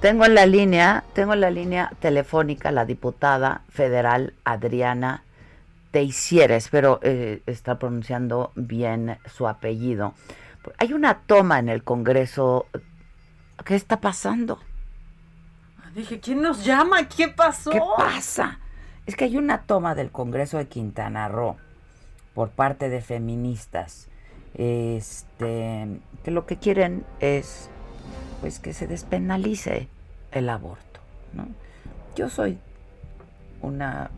Tengo en la línea, tengo en la línea telefónica la diputada federal Adriana Teixeira, espero eh, estar pronunciando bien su apellido. Hay una toma en el Congreso. ¿Qué está pasando? Dije, ¿quién nos llama? ¿Qué pasó? ¿Qué pasa? Es que hay una toma del Congreso de Quintana Roo por parte de feministas, este, que lo que quieren es, pues, que se despenalice el aborto. ¿no? Yo soy una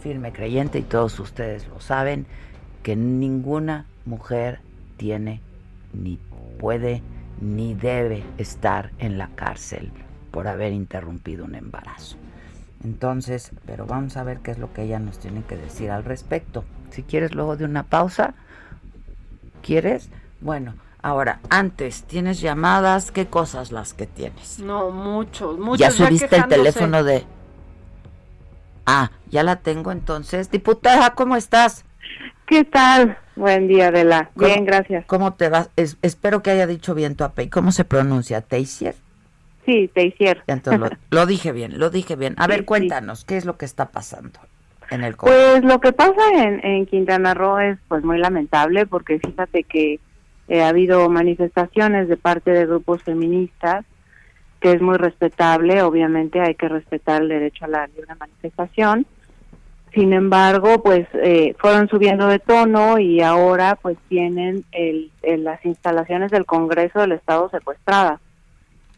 firme creyente y todos ustedes lo saben que ninguna mujer tiene ni puede ni debe estar en la cárcel por haber interrumpido un embarazo. Entonces, pero vamos a ver qué es lo que ella nos tiene que decir al respecto. Si quieres luego de una pausa, ¿quieres? Bueno, ahora, antes, ¿tienes llamadas? ¿Qué cosas las que tienes? No, muchos, muchos. Ya subiste el teléfono de... Ah, ya la tengo entonces. Diputada, ¿cómo estás? ¿Qué tal? Buen día, Adela. Bien, gracias. ¿Cómo te vas? Es, espero que haya dicho bien tu apellido. ¿Cómo se pronuncia? ¿Teisier? Sí, Teisier. Entonces lo, lo, dije bien, lo dije bien. A sí, ver, cuéntanos, sí. ¿qué es lo que está pasando en el Congreso? Pues lo que pasa en, en Quintana Roo es pues muy lamentable porque fíjate que eh, ha habido manifestaciones de parte de grupos feministas que es muy respetable, obviamente hay que respetar el derecho a la libre manifestación. Sin embargo, pues eh, fueron subiendo de tono y ahora pues tienen el, el, las instalaciones del Congreso del Estado secuestradas.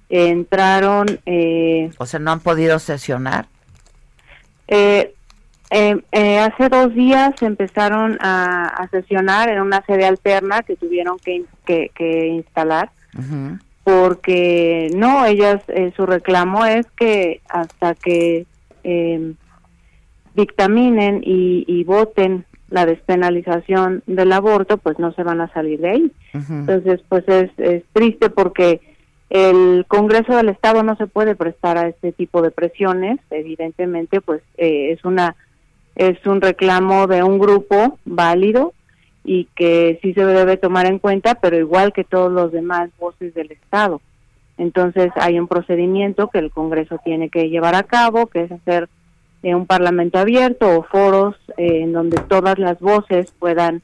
Entraron... Eh, o sea, ¿no han podido sesionar? Eh, hace dos días empezaron a, a, sesionar en una sede alterna que tuvieron que, que, que instalar. Uh -huh. Porque no, ellas, su reclamo es que hasta que dictaminen y, y, voten la despenalización del aborto, pues no se van a salir de ahí. Uh -huh. Entonces, pues es, es, triste porque el Congreso del Estado no se puede prestar a este tipo de presiones. Evidentemente, pues eh, es una es un reclamo de un grupo válido y que sí se debe tomar en cuenta, pero igual que todos los demás voces del Estado. Entonces hay un procedimiento que el Congreso tiene que llevar a cabo, que es hacer eh, un parlamento abierto o foros eh, en donde todas las voces puedan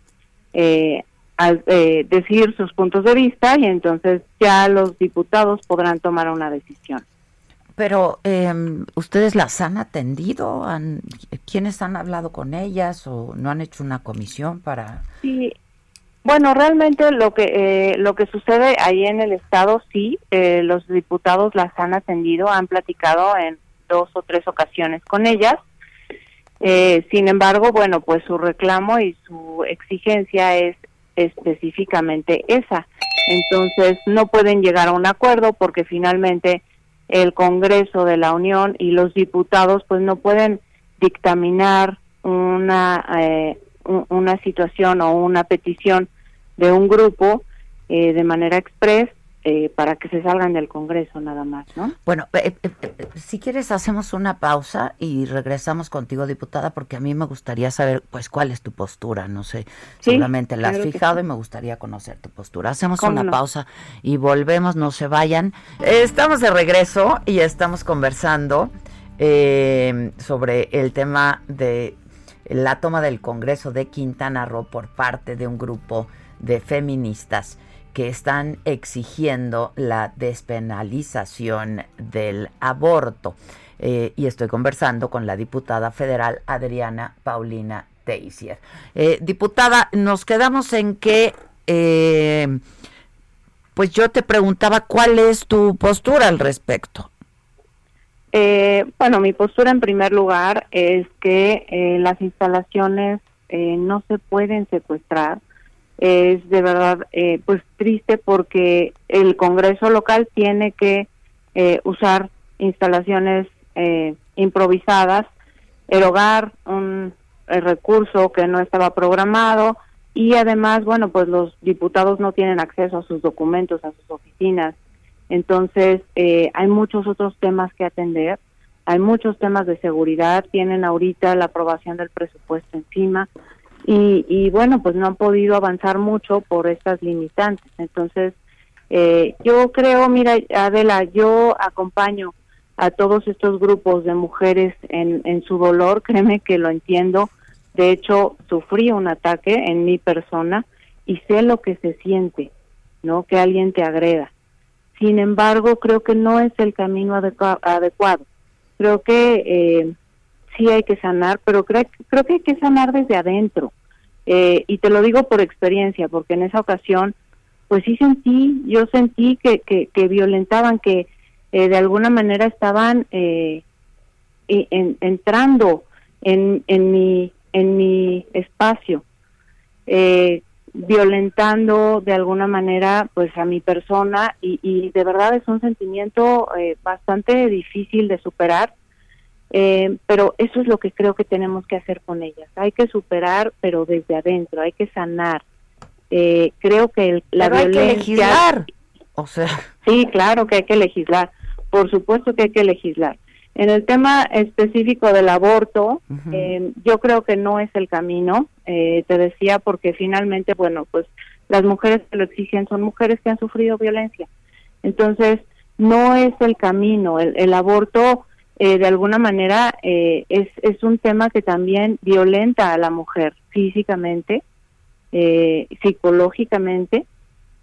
eh, al, decir sus puntos de vista y entonces ya los diputados podrán tomar una decisión. Pero eh, ustedes las han atendido, ¿Han, quiénes han hablado con ellas o no han hecho una comisión para. Sí, bueno, realmente lo que eh, lo que sucede ahí en el estado sí, eh, los diputados las han atendido, han platicado en dos o tres ocasiones con ellas. Eh, sin embargo, bueno, pues su reclamo y su exigencia es específicamente esa. Entonces no pueden llegar a un acuerdo porque finalmente el Congreso de la Unión y los diputados pues no pueden dictaminar una eh, una situación o una petición de un grupo eh, de manera express eh, para que se salgan del Congreso nada más, ¿no? Bueno, eh, si quieres hacemos una pausa y regresamos contigo, diputada, porque a mí me gustaría saber, pues, cuál es tu postura, no sé, ¿Sí? seguramente la has fijado sí. y me gustaría conocer tu postura. Hacemos una no? pausa y volvemos, no se vayan. Estamos de regreso y estamos conversando sobre el tema de la toma del Congreso de Quintana Roo por parte de un grupo de feministas que están exigiendo la despenalización del aborto. Eh, y estoy conversando con la diputada federal Adriana Paulina Teisier. Eh, diputada, nos quedamos en que, eh, pues yo te preguntaba cuál es tu postura al respecto. Eh, bueno, mi postura en primer lugar es que las instalaciones no se pueden secuestrar es de verdad eh, pues triste porque el Congreso local tiene que eh, usar instalaciones eh, improvisadas, erogar un recurso que no estaba programado y además, bueno, pues los diputados no tienen acceso a sus documentos, a sus oficinas. Entonces, hay muchos otros temas que atender, hay muchos temas de seguridad, tienen ahorita la aprobación del presupuesto encima, y, bueno, pues no han podido avanzar mucho por estas limitantes. Entonces, eh, yo creo, mira, Adela, yo acompaño a todos estos grupos de mujeres en, en su dolor, créeme que lo entiendo. De hecho, sufrí un ataque en mi persona y sé lo que se siente, ¿no? Que alguien te agreda. Sin embargo, creo que no es el camino adecuado. Creo que eh, sí hay que sanar, pero creo, creo que hay que sanar desde adentro. Eh, y te lo digo por experiencia, porque en esa ocasión, pues sí sentí, yo sentí que, que, violentaban, que eh, de alguna manera estaban eh, entrando en, en, mi, en mi espacio, violentando de alguna manera pues a mi persona. Y, y de verdad es un sentimiento bastante difícil de superar eh, pero eso es lo que creo que tenemos que hacer con ellas. Hay que superar, pero desde adentro, hay que sanar. Eh, creo que la violencia... Hay que legislar. O sea... Sí, claro que hay que legislar. Por supuesto que hay que legislar. En el tema específico del aborto, eh, yo creo que no es el camino. te decía porque finalmente, bueno, pues las mujeres que lo exigen son mujeres que han sufrido violencia. Entonces, no es el camino. El, el aborto eh, de alguna manera eh, es, es un tema que también violenta a la mujer físicamente, eh, psicológicamente.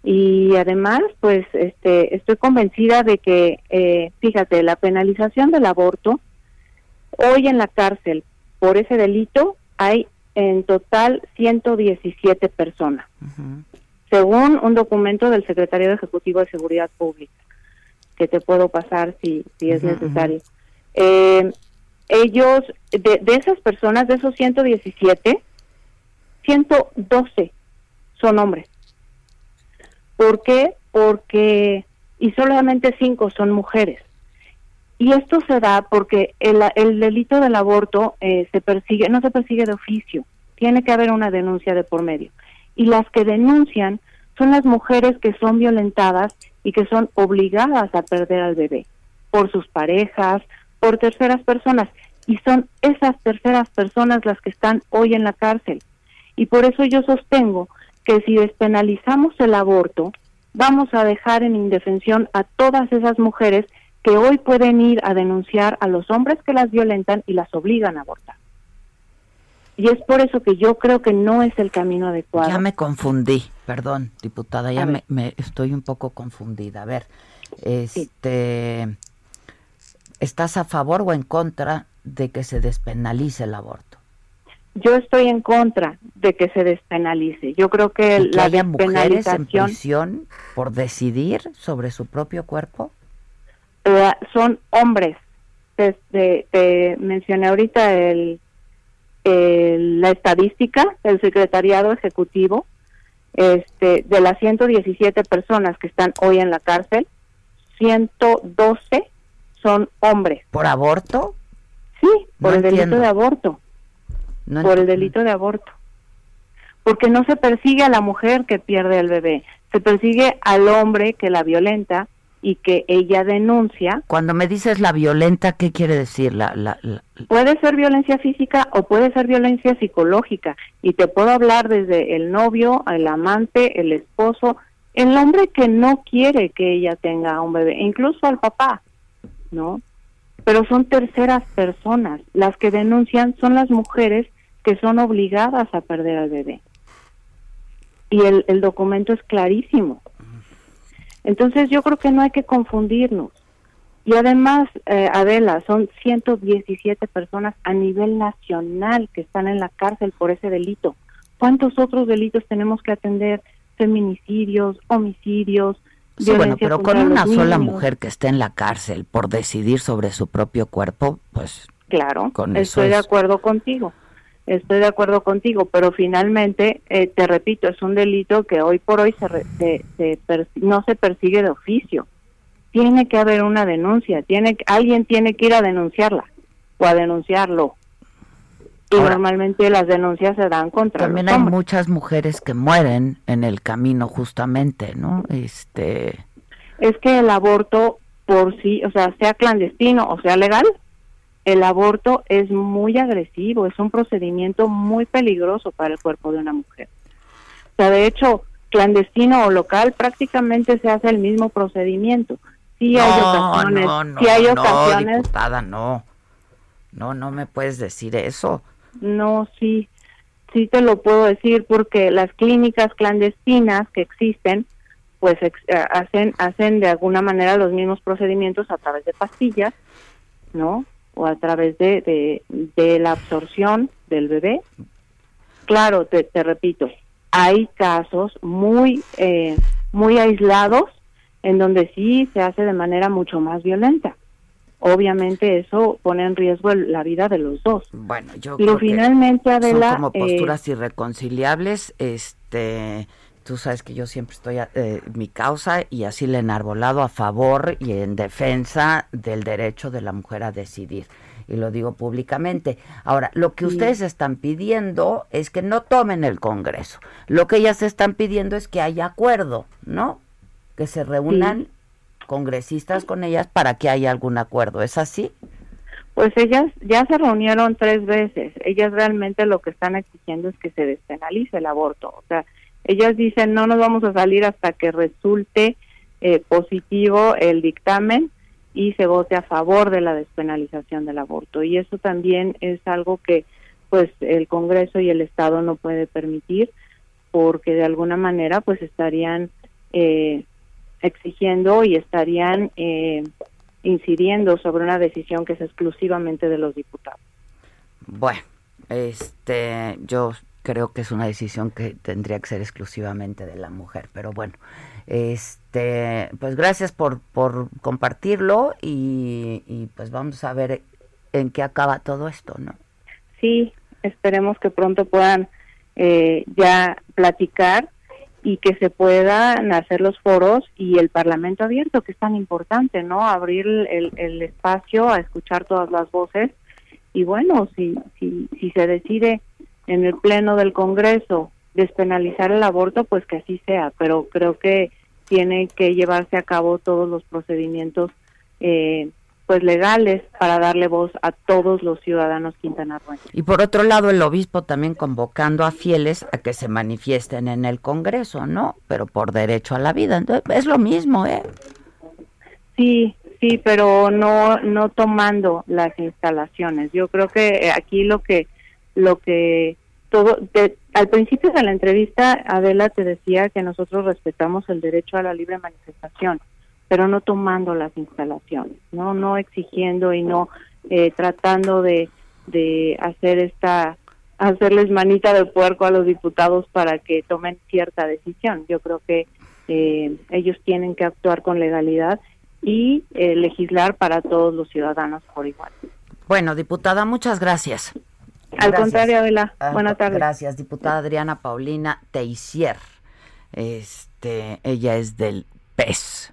Y además pues este estoy convencida de que fíjate la penalización del aborto hoy en la cárcel por ese delito hay en total 117 personas según un documento del secretario ejecutivo de seguridad pública que te puedo pasar si si es necesario eh, ellos, de, esas personas, de esos 117, 112 son hombres. ¿Por qué? Porque, y solamente 5 son mujeres. Y esto se da porque el, el delito del aborto eh, se persigue, no se persigue de oficio, tiene que haber una denuncia de por medio. Y las que denuncian son las mujeres que son violentadas y que son obligadas a perder al bebé por sus parejas, por terceras personas y son esas terceras personas las que están hoy en la cárcel. Y por eso yo sostengo que si despenalizamos el aborto, vamos a dejar en indefensión a todas esas mujeres que hoy pueden ir a denunciar a los hombres que las violentan y las obligan a abortar. Y es por eso que yo creo que no es el camino adecuado. Ya me confundí, perdón, diputada, ya me, me, estoy un poco confundida. A ver, este, ¿Estás a favor o en contra de que se despenalice el aborto? Yo estoy en contra de que se despenalice. Yo creo que, la haya mujeres en prisión por decidir sobre su propio cuerpo. Eh, son hombres. Te, mencioné ahorita el, la estadística del secretariado ejecutivo. Este, de las 117 personas que están hoy en la cárcel, 112 son hombres. ¿Por aborto? Sí, por el delito de aborto. por el delito de aborto. Porque no se persigue a la mujer que pierde el bebé, se persigue al hombre que la violenta y que ella denuncia. Cuando me dices la violenta, ¿qué quiere decir? La, la, Puede ser violencia física o puede ser violencia psicológica. Y te puedo hablar desde el novio, el amante, el esposo, el hombre que no quiere que ella tenga un bebé, incluso al papá. ¿No? Pero son terceras personas. Las que denuncian son las mujeres que son obligadas a perder al bebé. Y el, el documento es clarísimo. Entonces yo creo que no hay que confundirnos. Y además, eh, Adela, son 117 personas a nivel nacional que están en la cárcel por ese delito. ¿Cuántos otros delitos tenemos que atender? Feminicidios, homicidios, Sí, bueno, pero con una sola mujer que esté en la cárcel por decidir sobre su propio cuerpo, pues claro, estoy de acuerdo contigo. estoy de acuerdo contigo, pero finalmente, eh, te repito, es un delito que hoy por hoy se, no se persigue de oficio. Tiene que haber una denuncia, tiene alguien tiene que ir a denunciarla o a denunciarlo. Y normalmente las denuncias se dan contra También hay muchas mujeres que mueren en el camino justamente, ¿no? Este es que el aborto por sí, o sea, sea clandestino o sea legal, el aborto es muy agresivo, es un procedimiento muy peligroso para el cuerpo de una mujer. O sea, de hecho, clandestino o local prácticamente se hace el mismo procedimiento. Sí hay ocasiones, no, sí hay ocasiones. Diputada, no, no, no me puedes decir eso. No, sí, sí te lo puedo decir porque las clínicas clandestinas que existen, pues eh, hacen hacen de alguna manera los mismos procedimientos a través de pastillas, ¿no? o a través de, de, la absorción del bebé. Claro, te, te repito, hay casos muy, eh, muy aislados en donde sí se hace de manera mucho más violenta. Obviamente eso pone en riesgo la vida de los dos. Bueno, yo Pero finalmente, Adela, son como posturas eh, irreconciliables, este Tú sabes que yo siempre estoy a eh, mi causa y así le he enarbolado a favor y en defensa del derecho de la mujer a decidir. Y lo digo públicamente. Ahora, lo que ustedes están pidiendo es que no tomen el Congreso. Lo que ellas están pidiendo es que haya acuerdo, ¿no? Que se reúnan congresistas con ellas para que haya algún acuerdo. ¿Es así? Pues ellas ya se reunieron tres veces. Ellas realmente lo que están exigiendo es que se despenalice el aborto. O sea, ellas dicen no nos vamos a salir hasta que resulte eh, positivo el dictamen y se vote a favor de la despenalización del aborto. Y eso también es algo que pues el Congreso y el Estado no puede permitir porque de alguna manera pues estarían eh, exigiendo y estarían eh, incidiendo sobre una decisión que es exclusivamente de los diputados. Bueno, este, yo creo que es una decisión que tendría que ser exclusivamente de la mujer. Pero bueno, este, pues gracias por, por compartirlo y, pues vamos a ver en qué acaba todo esto, ¿no? Sí, esperemos que pronto puedan eh, ya platicar y que se puedan hacer los foros y el Parlamento abierto, que es tan importante, ¿no? Abrir el, el espacio a escuchar todas las voces y bueno, si, si, si se decide en el Pleno del Congreso despenalizar el aborto, pues que así sea, pero creo que tiene que llevarse a cabo todos los procedimientos eh, pues legales para darle voz a todos los ciudadanos quintanarroenses. Y por otro lado, el obispo también convocando a fieles a que se manifiesten en el Congreso, ¿no? Pero por derecho a la vida. Entonces, es lo mismo, ¿eh? Sí, sí, pero no no tomando las instalaciones. Yo creo que aquí lo que lo que todo al principio de la entrevista Adela te decía que nosotros respetamos el derecho a la libre manifestación pero no tomando las instalaciones no no exigiendo y no eh, tratando de de hacer esta hacerles manita de puerco a los diputados para que tomen cierta decisión yo creo que eh, ellos tienen que actuar con legalidad y eh, legislar para todos los ciudadanos por igual bueno diputada muchas gracias al contrario, Adela. Ah, Buenas tardes. Gracias, diputada Adriana Paulina Teisier. Este, ella es del PES,